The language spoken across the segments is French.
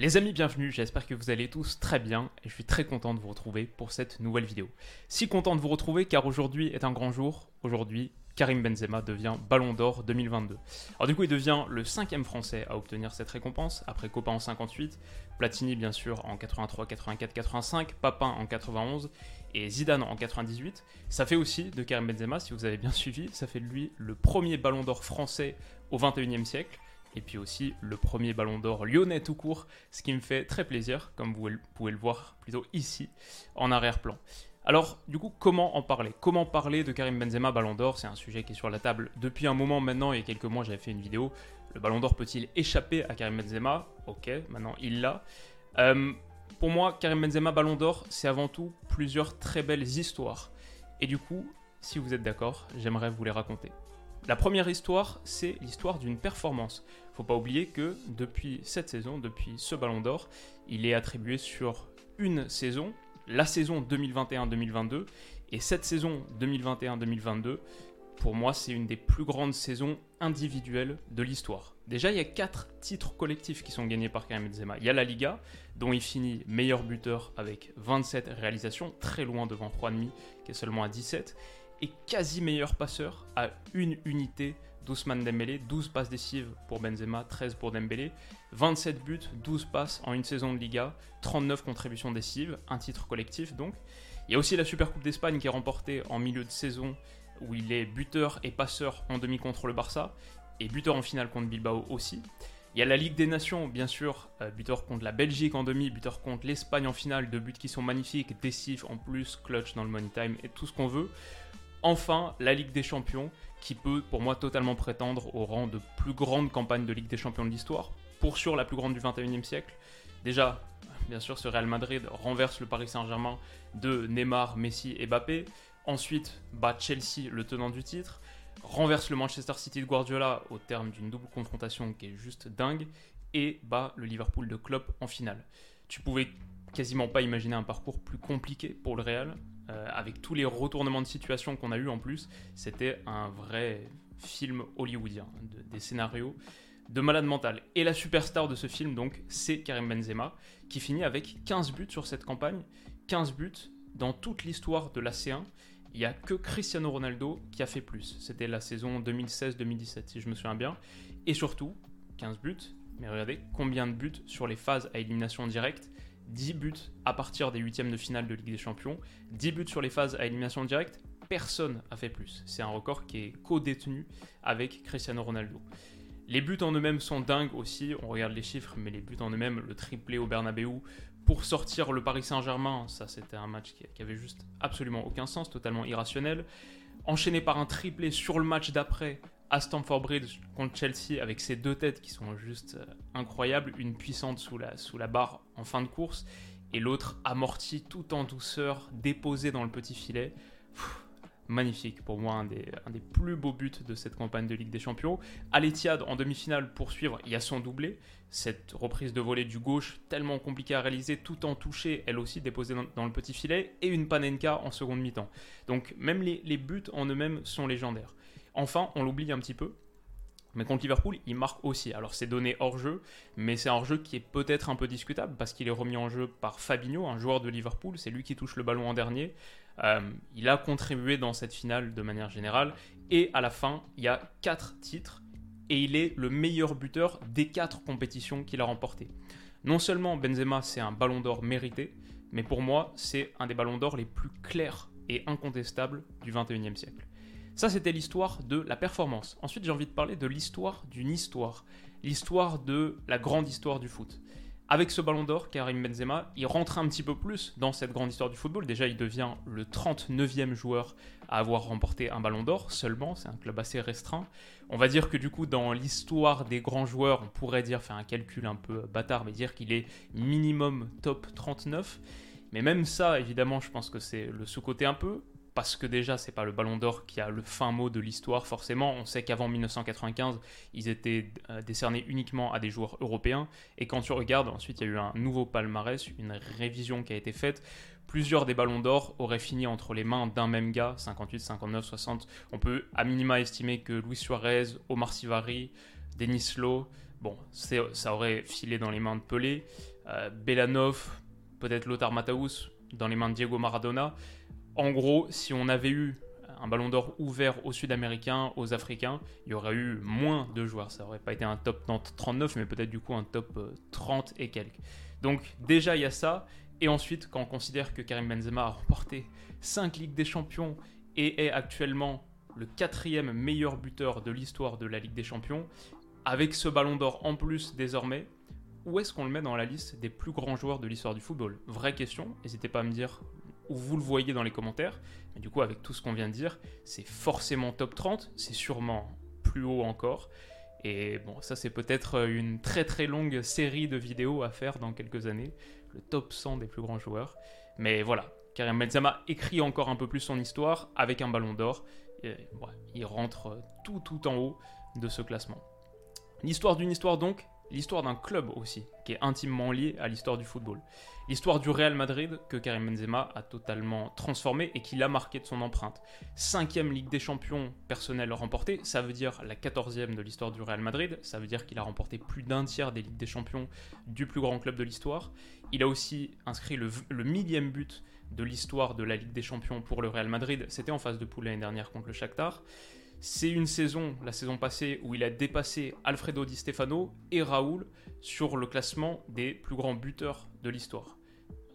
Les amis, bienvenue, j'espère que vous allez tous très bien et je suis très content de vous retrouver pour cette nouvelle vidéo. Si content de vous retrouver car aujourd'hui est un grand jour, aujourd'hui Karim Benzema devient Ballon d'Or 2022. Alors du coup il devient le cinquième français à obtenir cette récompense, après Copa en 58, Platini bien sûr en 83, 84, 85, Papin en 91 et Zidane en 98. Ça fait aussi de Karim Benzema, si vous avez bien suivi, ça fait de lui le premier Ballon d'Or français au 21e siècle et puis aussi le premier ballon d'or lyonnais tout court, ce qui me fait très plaisir, comme vous pouvez le voir plutôt ici, en arrière-plan. Alors, du coup, comment en parler? Comment parler de Karim Benzema Ballon d'Or? C'est un sujet qui est sur la table depuis un moment maintenant. Il y a quelques mois, j'avais fait une vidéo. Le Ballon d'Or peut-il échapper à Karim Benzema? Ok, maintenant il l'a. Euh, pour moi, Karim Benzema Ballon d'Or, c'est avant tout plusieurs très belles histoires. Et du coup, si vous êtes d'accord, j'aimerais vous les raconter. La première histoire, c'est l'histoire d'une performance. Faut pas oublier que depuis cette saison, depuis ce Ballon d'Or, il est attribué sur une saison, la saison 2021-2022, et cette saison 2021-2022, pour moi, c'est une des plus grandes saisons individuelles de l'histoire. Déjà, il y a quatre titres collectifs qui sont gagnés par Karim Benzema. Il y a la Liga, dont il finit meilleur buteur avec 27 réalisations, très loin devant Juanmi, qui est seulement à 17 et quasi meilleur passeur à une unité d'Ousmane Dembélé, 12 passes décisives pour Benzema, 13 pour Dembélé, 27 buts, 12 passes en une saison de Liga, 39 contributions décisives, un titre collectif donc. Il y a aussi la Super Coupe d'Espagne qui est remportée en milieu de saison où il est buteur et passeur en demi contre le Barça et buteur en finale contre Bilbao aussi. Il y a la Ligue des Nations, bien sûr, euh, buteur contre la Belgique en demi, buteur contre l'Espagne en finale, deux buts qui sont magnifiques, décisifs en plus, clutch dans le money time et tout ce qu'on veut enfin la Ligue des Champions, qui peut pour moi totalement prétendre au rang de plus grande campagne de Ligue des Champions de l'histoire, pour sûr la plus grande du 21e siècle. Déjà, bien sûr, ce Real Madrid renverse le Paris Saint-Germain de Neymar, Messi et Mbappé. Ensuite, bat Chelsea, le tenant du titre. Renverse le Manchester City de Guardiola au terme d'une double confrontation qui est juste dingue. Et bat le Liverpool de Klopp en finale. Tu pouvais quasiment pas imaginer un parcours plus compliqué pour le Real. Euh, avec tous les retournements de situation qu'on a eu en plus, c'était un vrai film hollywoodien, des scénarios de malade mental. Et la superstar de ce film, donc, c'est Karim Benzema, qui finit avec 15 buts sur cette campagne, 15 buts dans toute l'histoire de la C1. Il n'y a que Cristiano Ronaldo qui a fait plus. C'était la saison 2016-2017, si je me souviens bien. Et surtout, 15 buts, mais regardez combien de buts sur les phases à élimination directe 10 buts à partir des huitièmes de finale de Ligue des Champions, 10 buts sur les phases à élimination directe, personne a fait plus. C'est un record qui est co-détenu avec Cristiano Ronaldo. Les buts en eux-mêmes sont dingues aussi, on regarde les chiffres, mais les buts en eux-mêmes, le triplé au Bernabeu pour sortir le Paris Saint-Germain, ça c'était un match qui, qui avait juste absolument aucun sens, totalement irrationnel. Enchaîné par un triplé sur le match d'après à Stamford Bridge contre Chelsea avec ces deux têtes qui sont juste euh, incroyables, une puissante sous la, sous barre en fin de course et l'autre amortie tout en douceur, déposée dans le petit filet. magnifique pour moi, un des, plus beaux buts de cette campagne de Ligue des Champions. À en demi-finale pour suivre, il y a son doublé. Cette reprise de volée du gauche, tellement compliquée à réaliser, tout en touché, elle aussi déposée dans, le petit filet, et une Panenka en seconde mi-temps. Donc même les, les buts en eux-mêmes sont légendaires. Enfin, on l'oublie un petit peu, mais contre Liverpool, il marque aussi. Alors c'est donné hors jeu, mais c'est un hors jeu qui est peut-être un peu discutable parce qu'il est remis en jeu par Fabinho, un joueur de Liverpool. C'est lui qui touche le ballon en dernier. Euh, il a contribué dans cette finale de manière générale. Et à la fin, il y a 4 titres et il est le meilleur buteur des 4 compétitions qu'il a remportées. Non seulement Benzema, c'est un ballon d'or mérité, mais pour moi, c'est un des ballons d'or les plus clairs et incontestables du 21e siècle. Ça, c'était l'histoire de la performance. Ensuite, j'ai envie de parler de l'histoire d'une histoire. L'histoire de la grande histoire du foot. Avec ce ballon d'or, Karim Benzema, il rentre un petit peu plus dans cette grande histoire du football. Déjà, il devient le 39e joueur à avoir remporté un ballon d'or seulement. C'est un club assez restreint. On va dire que du coup, dans l'histoire des grands joueurs, on pourrait dire, faire un calcul un peu bâtard, mais dire qu'il est minimum top 39. Mais même ça, évidemment, je pense que c'est le sous-côté un peu parce que déjà, c'est pas le Ballon d'Or qui a le fin mot de l'histoire, forcément. On sait qu'avant 1995, ils étaient euh, décernés uniquement à des joueurs européens. Et quand tu regardes, ensuite, il y a eu un nouveau palmarès, une révision qui a été faite. Plusieurs des Ballons d'Or auraient fini entre les mains d'un même gars, 58, 59, 60. On peut à minima estimer que Luis Suarez, Omar Sivari, Denis Lowe, bon, ça aurait filé dans les mains de Pelé. Euh, Belanov, peut-être Lothar Matthaus, dans les mains de Diego Maradona en gros, si on avait eu un ballon d'or ouvert aux Sud-Américains, aux Africains, il y aurait eu moins de joueurs. Ça n'aurait pas été un top 39, mais peut-être du coup un top 30 euh, et quelques. Donc déjà, il y a ça. Et ensuite, quand on considère que Karim Benzema a remporté 5 Ligues des Champions et est actuellement le quatrième meilleur buteur de l'histoire de la Ligue des Champions, avec ce ballon d'or en plus désormais, où est-ce qu'on le met dans la liste des plus grands joueurs de l'histoire du football? Vraie question, n'hésitez pas à me dire vous le voyez dans les commentaires. Mais du coup, avec tout ce qu'on vient de dire, c'est forcément top 30, c'est sûrement plus haut encore. Et bon, ça c'est peut-être une très très longue série de vidéos à faire dans quelques années, le top 100 des plus grands joueurs. Mais voilà, Karim Benzema écrit encore un peu plus son histoire avec un ballon d'or. il rentre tout tout en haut de ce classement. L'histoire d'une histoire donc, l'histoire d'un club aussi, qui est intimement lié à l'histoire du football. L'histoire du Real Madrid que Karim Benzema a totalement transformé et qui l'a marqué de son empreinte. Cinquième Ligue des Champions personnelle remportée, ça veut dire la quatorzième de l'histoire du Real Madrid, ça veut dire qu'il a remporté plus d'un tiers des Ligues des Champions du plus grand club de l'histoire. Il a aussi inscrit le, le millième but de l'histoire de la Ligue des Champions pour le Real Madrid, c'était en phase de poule l'année dernière contre le Shakhtar. C'est une saison, la saison passée, où il a dépassé Alfredo Di Stefano et Raoul sur le classement des plus grands buteurs de l'histoire.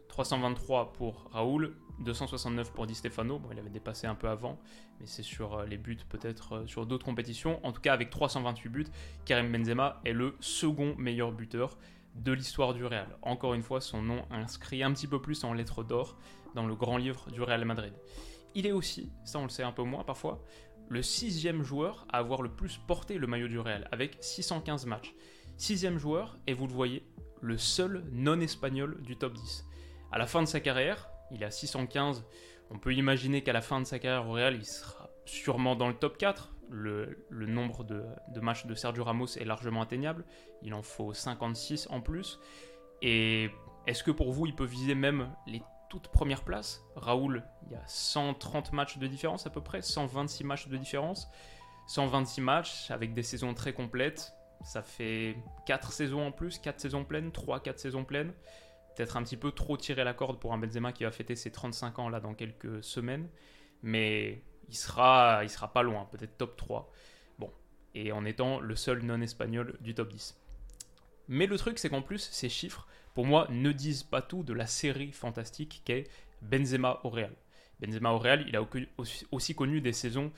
323 pour Raoul, 269 pour Di Stefano. Bon, il avait dépassé un peu avant, mais c'est sur euh, les buts, peut-être euh, sur d'autres compétitions. En tout cas, avec 328 buts, Karim Benzema est le second meilleur buteur de l'histoire du Real. Encore une fois, son nom inscrit un petit peu plus en lettres d'or dans le grand livre du Real Madrid. Il est aussi, ça on le sait un peu moins parfois, le sixième joueur à avoir le plus porté le maillot du Real, avec 615 matchs. Sixième joueur, et vous le voyez, le seul non-espagnol du top 10. À la fin de sa carrière, il a 615, on peut imaginer qu'à la fin de sa carrière au Real, il sera sûrement dans le top 4. Le, nombre de, de, matchs de Sergio Ramos est largement atteignable, il en faut 56 en plus. Et est-ce que pour vous, il peut viser même les toute première place. Raoul, il y a 130 matchs de différence à peu près, 126 matchs de différence. 126 matchs avec des saisons très complètes. Ça fait 4 saisons en plus, 4 saisons pleines, 3-4 saisons pleines. Peut-être un petit peu trop tirer la corde pour un Benzema qui va fêter ses 35 ans là dans quelques semaines. Mais il sera, il sera pas loin, peut-être top 3. Bon, et en étant le seul non-espagnol du top 10. Mais le truc, c'est qu'en plus, ces chiffres, pour moi, ne disent pas tout de la série fantastique qu'est Benzema au Real. Benzema au Real, il a aussi connu des saisons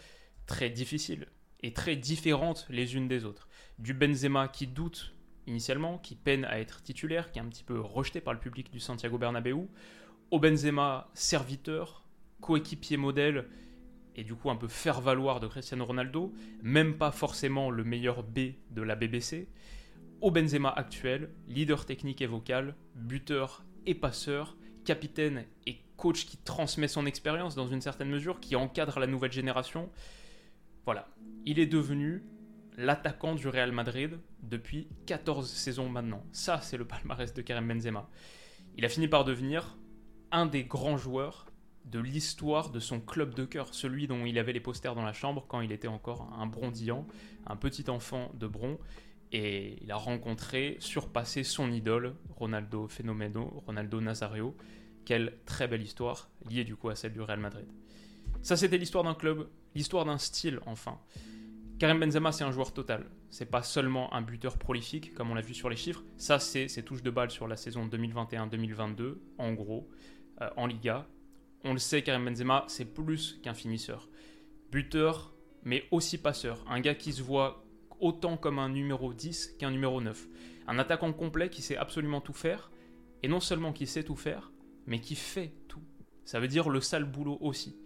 très difficiles et très différentes les unes des autres. Du Benzema qui doute initialement, qui peine à être titulaire, qui est un petit peu rejeté par le public du Santiago Bernabéu, au Benzema serviteur, coéquipier modèle et du coup un peu faire valoir de Cristiano Ronaldo, même pas forcément le meilleur B de la BBC, au Benzema actuel, leader technique et vocal, buteur et passeur, capitaine et coach qui transmet son expérience dans une certaine mesure, qui encadre la nouvelle génération. Voilà, il est devenu l'attaquant du Real Madrid depuis 14 saisons maintenant. Ça, c'est le palmarès de Karim Benzema. Il a fini par devenir un des grands joueurs de l'histoire de son club de cœur, celui dont il avait les posters dans la chambre quand il était encore un brondillant, un petit enfant de Bron. Et il a rencontré, surpassé son idole, Ronaldo Fenomeno, Ronaldo Nazario. Quelle très belle histoire, liée du coup à celle du Real Madrid. Ça, c'était l'histoire d'un club, l'histoire d'un style, enfin. Karim Benzema, c'est un joueur total. C'est pas seulement un buteur prolifique, comme on l'a vu sur les chiffres. Ça, c'est ses touches de balle sur la saison 2021-2022, en gros, euh, en Liga. On le sait, Karim Benzema, c'est plus qu'un finisseur. Buteur, mais aussi passeur. Un gars qui se voit autant comme un numéro 10 qu'un numéro 9. Un attaquant complet qui sait absolument tout faire, et non seulement qui sait tout faire, mais qui fait tout. Ça veut dire le sale boulot aussi.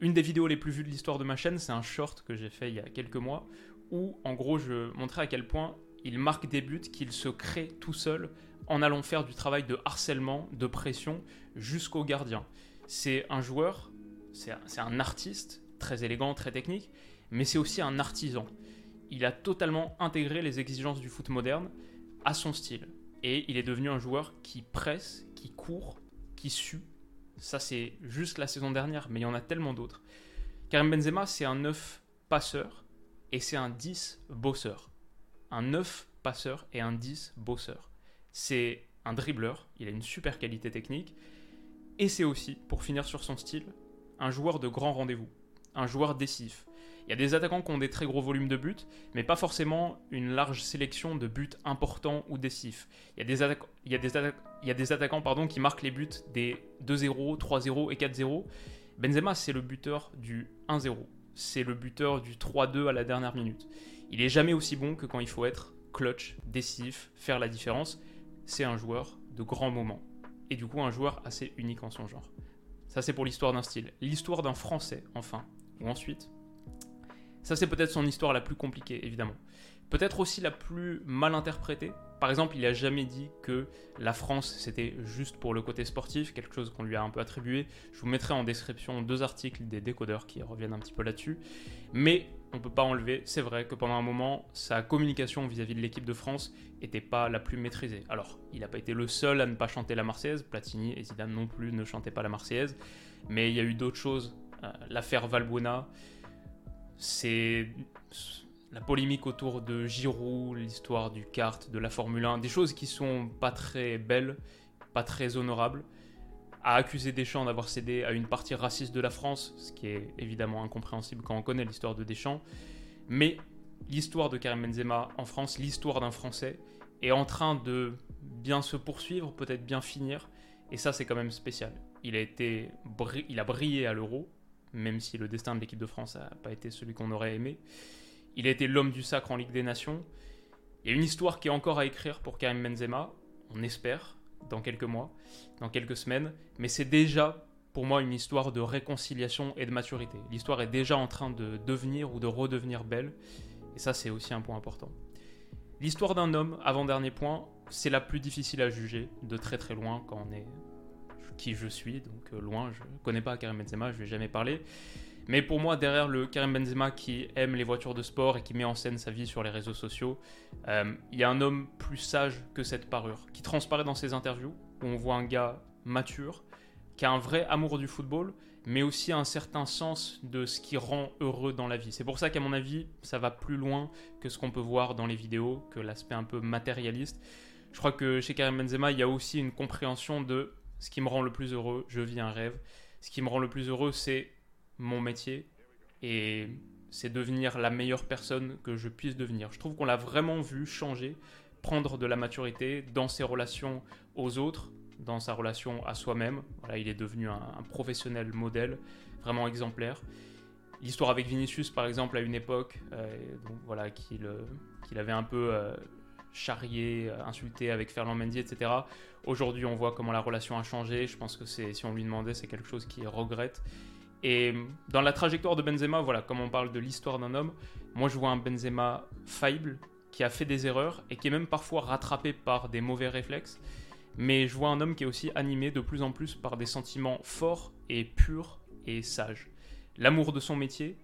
Une des vidéos les plus vues de l'histoire de ma chaîne, c'est un short que j'ai fait il y a quelques mois, où en gros je montrais à quel point il marque des buts qu'il se crée tout seul en allant faire du travail de harcèlement, de pression, jusqu'au gardien. C'est un joueur, c'est un artiste, très élégant, très technique, mais c'est aussi un artisan. Il a totalement intégré les exigences du foot moderne à son style. Et il est devenu un joueur qui presse, qui court, qui sue. Ça, c'est juste la saison dernière, mais il y en a tellement d'autres. Karim Benzema, c'est un 9 passeur et c'est un 10 bosseur. Un 9 passeur et un 10 bosseur. C'est un dribbleur, il a une super qualité technique. Et c'est aussi, pour finir sur son style, un joueur de grand rendez-vous, un joueur décisif. Il y a des attaquants qui ont des très gros volumes de buts, mais pas forcément une large sélection de buts importants ou décisifs. Il y a des, attaquants qui marquent les buts des 2-0, 3-0 et 4-0. Benzema, c'est le buteur du 1-0. C'est le buteur du 3-2 à la dernière minute. Il est jamais aussi bon que quand il faut être clutch, décisif, faire la différence. C'est un joueur de grands moments. Et du coup, un joueur assez unique en son genre. Ça, c'est pour l'histoire d'un style. L'histoire d'un Français, enfin. Ou ensuite. Ça, c'est peut-être son histoire la plus compliquée, évidemment. Peut-être aussi la plus mal interprétée. Par exemple, il n'a jamais dit que la France, c'était juste pour le côté sportif, quelque chose qu'on lui a un peu attribué. Je vous mettrai en description deux articles des décodeurs qui reviennent un petit peu là-dessus. Mais on ne peut pas enlever, c'est vrai que pendant un moment, sa communication vis-à-vis de l'équipe de France n'était pas la plus maîtrisée. Alors, il n'a pas été le seul à ne pas chanter la Marseillaise, Platini et Zidane non plus ne chantaient pas la Marseillaise, mais il y a eu d'autres choses. Euh, l'affaire Valbuena, c'est la polémique autour de Giroud, l'histoire du kart, de la Formule 1, des choses qui sont pas très belles, pas très honorables a accusé Deschamps d'avoir cédé à une partie raciste de la France, ce qui est évidemment incompréhensible quand on connaît l'histoire de Deschamps. Mais l'histoire de Karim Benzema en France, l'histoire d'un Français, est en train de bien se poursuivre, peut-être bien finir. Et ça, c'est quand même spécial. Il a, été il a brillé à l'Euro, même si le destin de l'équipe de France n'a pas été celui qu'on aurait aimé. Il a été l'homme du sacre en Ligue des Nations. Il y a une histoire qui est encore à écrire pour Karim Benzema, on espère dans quelques mois, dans quelques semaines, mais c'est déjà pour moi une histoire de réconciliation et de maturité. L'histoire est déjà en train de devenir ou de redevenir belle, et ça c'est aussi un point important. L'histoire d'un homme, avant-dernier point, c'est la plus difficile à juger de très très loin quand on est qui je suis, donc euh, loin, je ne connais pas Karim Benzema, je ne vais jamais parler. Mais pour moi, derrière le Karim Benzema qui aime les voitures de sport et qui met en scène sa vie sur les réseaux sociaux, euh, il y a un homme plus sage que cette parure, qui transparaît dans ses interviews, où on voit un gars mature, qui a un vrai amour du football, mais aussi un certain sens de ce qui rend heureux dans la vie. C'est pour ça qu'à mon avis, ça va plus loin que ce qu'on peut voir dans les vidéos, que l'aspect un peu matérialiste. Je crois que chez Karim Benzema, il y a aussi une compréhension de ce qui me rend le plus heureux, je vis un rêve. Ce qui me rend le plus heureux, c'est mon métier et c'est devenir la meilleure personne que je puisse devenir. Je trouve qu'on l'a vraiment vu changer, prendre de la maturité dans ses relations aux autres, dans sa relation à soi-même. Il est devenu un, professionnel modèle, vraiment exemplaire. L'histoire avec Vinicius, par exemple, à une époque, euh, voilà, qu'il euh, avait un peu euh, charrié, insulté avec Fernand Mendy, etc. Aujourd'hui, on voit comment la relation a changé. Je pense que si on lui demandait, c'est quelque chose qu'il regrette. Et dans la trajectoire de Benzema, voilà, comme on parle de l'histoire d'un homme, moi je vois un Benzema faillible, qui a fait des erreurs et qui est même parfois rattrapé par des mauvais réflexes. Mais je vois un homme qui est aussi animé de plus en plus par des sentiments forts et purs et sages. L'amour de son métier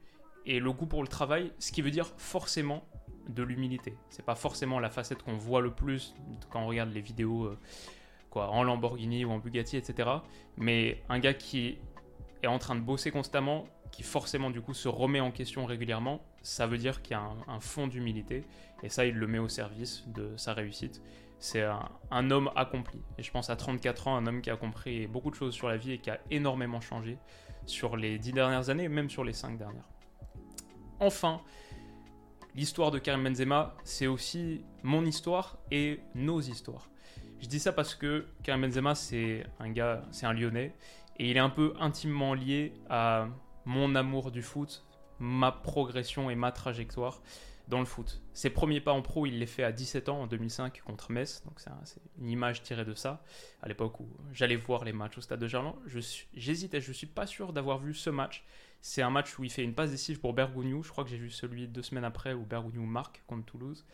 et le goût pour le travail, ce qui veut dire forcément de l'humilité. C'est pas forcément la facette qu'on voit le plus quand on regarde les vidéos euh, quoi, en Lamborghini ou en Bugatti, etc. Mais un gars qui est en train de bosser constamment, qui forcément du coup se remet en question régulièrement, ça veut dire qu'il y a un, fond d'humilité, et ça il le met au service de sa réussite. C'est un, homme accompli, et je pense à 34 ans, un homme qui a compris beaucoup de choses sur la vie et qui a énormément changé sur les 10 dernières années, même sur les 5 dernières. Enfin, l'histoire de Karim Benzema, c'est aussi mon histoire et nos histoires. Je dis ça parce que Karim Benzema, c'est un gars, c'est un Lyonnais, et il est un peu intimement lié à mon amour du foot, ma progression et ma trajectoire dans le foot. Ses premiers pas en pro, il les fait à 17 ans en 2005 contre Metz, donc c'est une image tirée de ça. À l'époque où j'allais voir les matchs au stade de Gerland, j'hésitais, je, ne suis pas sûr d'avoir vu ce match. C'est un match où il fait une passe décisive pour Bergogneau. Je crois que j'ai vu celui deux semaines après où Bergogneau marque contre Toulouse.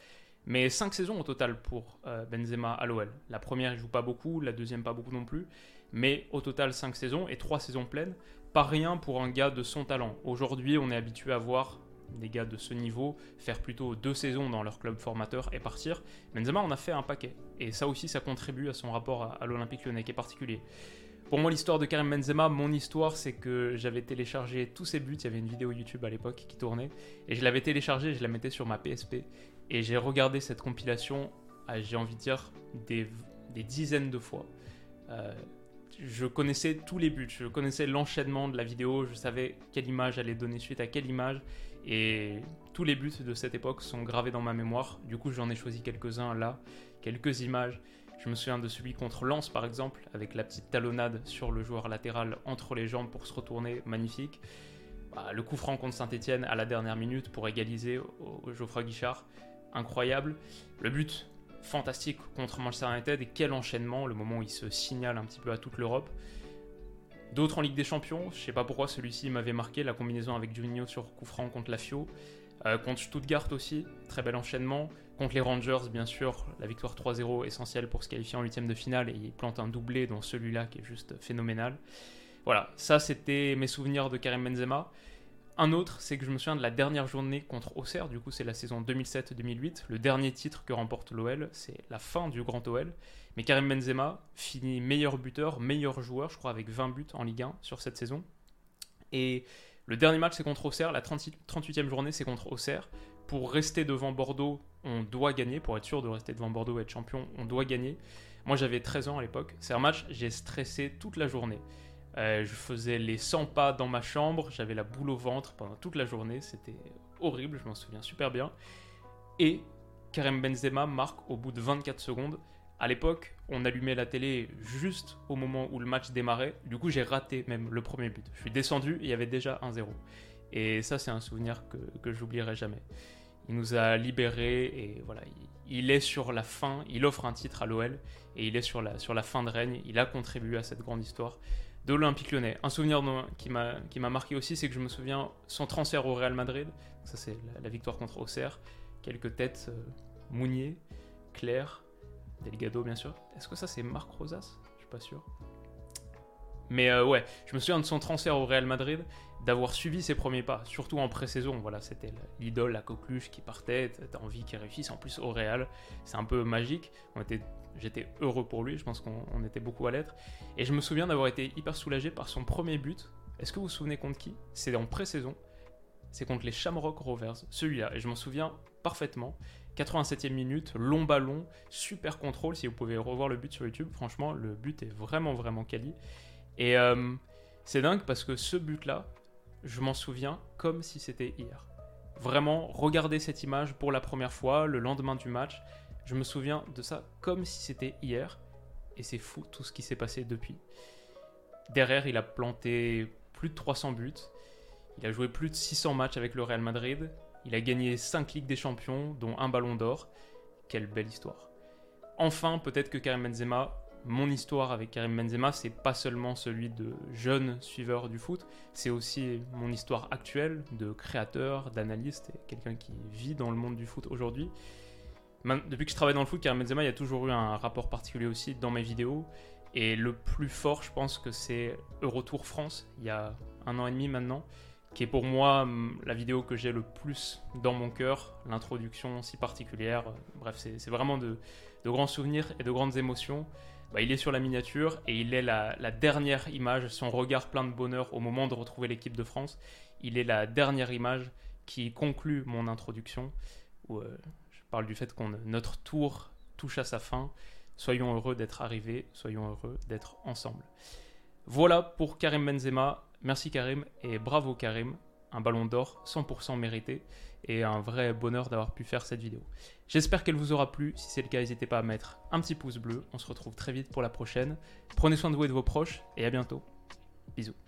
Mais 5 saisons au total pour euh, Benzema à l'OL. La première, il joue pas beaucoup, la deuxième, pas beaucoup non plus. Mais au total, 5 saisons et 3 saisons pleines. Pas rien pour un gars de son talent. Aujourd'hui, on est habitué à voir des gars de ce niveau faire plutôt deux saisons dans leur club formateur et partir. Benzema en a fait un paquet. Et ça aussi, ça contribue à son rapport à, à l'Olympique lyonnais qui est particulier. Pour moi, l'histoire de Karim Benzema, mon histoire, c'est que j'avais téléchargé tous ses buts. Il y avait une vidéo YouTube à l'époque qui tournait. Et je l'avais téléchargée, je la mettais sur ma PSP. Et j'ai regardé cette compilation, j'ai envie de dire, des, dizaines de fois. Euh, je connaissais tous les buts, je connaissais l'enchaînement de la vidéo, je savais quelle image allait donner suite à quelle image. Et tous les buts de cette époque sont gravés dans ma mémoire. Du coup, j'en ai choisi quelques-uns là, quelques images. Je me souviens de celui contre Lens par exemple, avec la petite talonnade sur le joueur latéral entre les jambes pour se retourner, magnifique. Bah, le coup franc contre Saint-Etienne à la dernière minute pour égaliser Geoffroy Guichard, incroyable. Le but fantastique contre Manchester United et quel enchaînement, le moment où il se signale un petit peu à toute l'Europe. D'autres en Ligue des Champions, je sais pas pourquoi celui-ci m'avait marqué, la combinaison avec Juninho sur coup franc contre la Fio. Euh, contre Stuttgart aussi, très bel enchaînement. Contre les Rangers, bien sûr, la victoire 3-0 essentielle pour se qualifier en huitième de finale et il plante un doublé dans celui-là qui est juste phénoménal. Voilà, ça c'était mes souvenirs de Karim Benzema. Un autre, c'est que je me souviens de la dernière journée contre Auxerre, du coup c'est la saison 2007-2008, le dernier titre que remporte l'OL, c'est la fin du grand OL. Mais Karim Benzema finit meilleur buteur, meilleur joueur, je crois, avec 20 buts en Ligue 1 sur cette saison. Et le dernier match, c'est contre Auxerre. La 38e journée, c'est contre Auxerre. Pour rester devant Bordeaux, on doit gagner. Pour être sûr de rester devant Bordeaux et être champion, on doit gagner. Moi, j'avais 13 ans à l'époque. C'est un match, j'ai stressé toute la journée. Euh, je faisais les 100 pas dans ma chambre. J'avais la boule au ventre pendant toute la journée. C'était horrible, je m'en souviens super bien. Et Karim Benzema marque au bout de 24 secondes à l'époque, on allumait la télé juste au moment où le match démarrait. Du coup, j'ai raté même le premier but. Je suis descendu il y avait déjà 1-0. Et ça, c'est un souvenir que, que j'oublierai jamais. Il nous a libérés et voilà, il, est sur la fin. Il offre un titre à l'OL et il est sur la, sur la fin de règne. Il a contribué à cette grande histoire de l'Olympique lyonnais. Un souvenir qui m'a marqué aussi, c'est que je me souviens son transfert au Real Madrid. Ça, c'est la, victoire contre Auxerre. Quelques têtes euh, Mounier, Claire Delgado, bien sûr. Est-ce que ça, c'est Marc Rosas? Je suis pas sûr. Mais euh, ouais, je me souviens de son transfert au Real Madrid, d'avoir suivi ses premiers pas, surtout en pré-saison. Voilà, c'était l'idole, la coqueluche qui partait, t'as envie qu'il réussisse. En plus, au Real, c'est un peu magique. J'étais heureux pour lui, je pense qu'on était beaucoup à l'être. Et je me souviens d'avoir été hyper soulagé par son premier but. Est-ce que vous vous souvenez contre qui? C'est en pré-saison. C'est contre les Shamrock Rovers, celui-là. Et je m'en souviens parfaitement. 87e minute, long ballon, super contrôle. Si vous pouvez revoir le but sur YouTube, franchement, le but est vraiment, vraiment quali. Et euh, c'est dingue parce que ce but-là, je m'en souviens comme si c'était hier. Vraiment, regarder cette image pour la première fois, le lendemain du match, je me souviens de ça comme si c'était hier. Et c'est fou tout ce qui s'est passé depuis. Derrière, il a planté plus de 300 buts. Il a joué plus de 600 matchs avec le Real Madrid. Il a gagné 5 Ligues des Champions, dont un Ballon d'Or. Quelle belle histoire. Enfin, peut-être que Karim Benzema, mon histoire avec Karim Benzema, c'est pas seulement celui de jeune suiveur du foot, c'est aussi mon histoire actuelle de créateur, d'analyste et quelqu'un qui vit dans le monde du foot aujourd'hui. Depuis que je travaille dans le foot, Karim Benzema, il y a toujours eu un rapport particulier aussi dans mes vidéos. Et le plus fort, je pense que c'est Eurotour France, il y a un an et demi maintenant qui est pour moi la vidéo que j'ai le plus dans mon cœur, l'introduction si particulière. Bref, c'est vraiment de, grands souvenirs et de grandes émotions. Bah, il est sur la miniature et il est la, dernière image, son regard plein de bonheur au moment de retrouver l'équipe de France. Il est la dernière image qui conclut mon introduction, euh, je parle du fait que notre tour touche à sa fin. Soyons heureux d'être arrivés, soyons heureux d'être ensemble. Voilà pour Karim Benzema. Merci Karim et bravo Karim. Un ballon d'or 100% mérité et un vrai bonheur d'avoir pu faire cette vidéo. J'espère qu'elle vous aura plu. Si c'est le cas, n'hésitez pas à mettre un petit pouce bleu. On se retrouve très vite pour la prochaine. Prenez soin de vous et de vos proches et à bientôt. Bisous.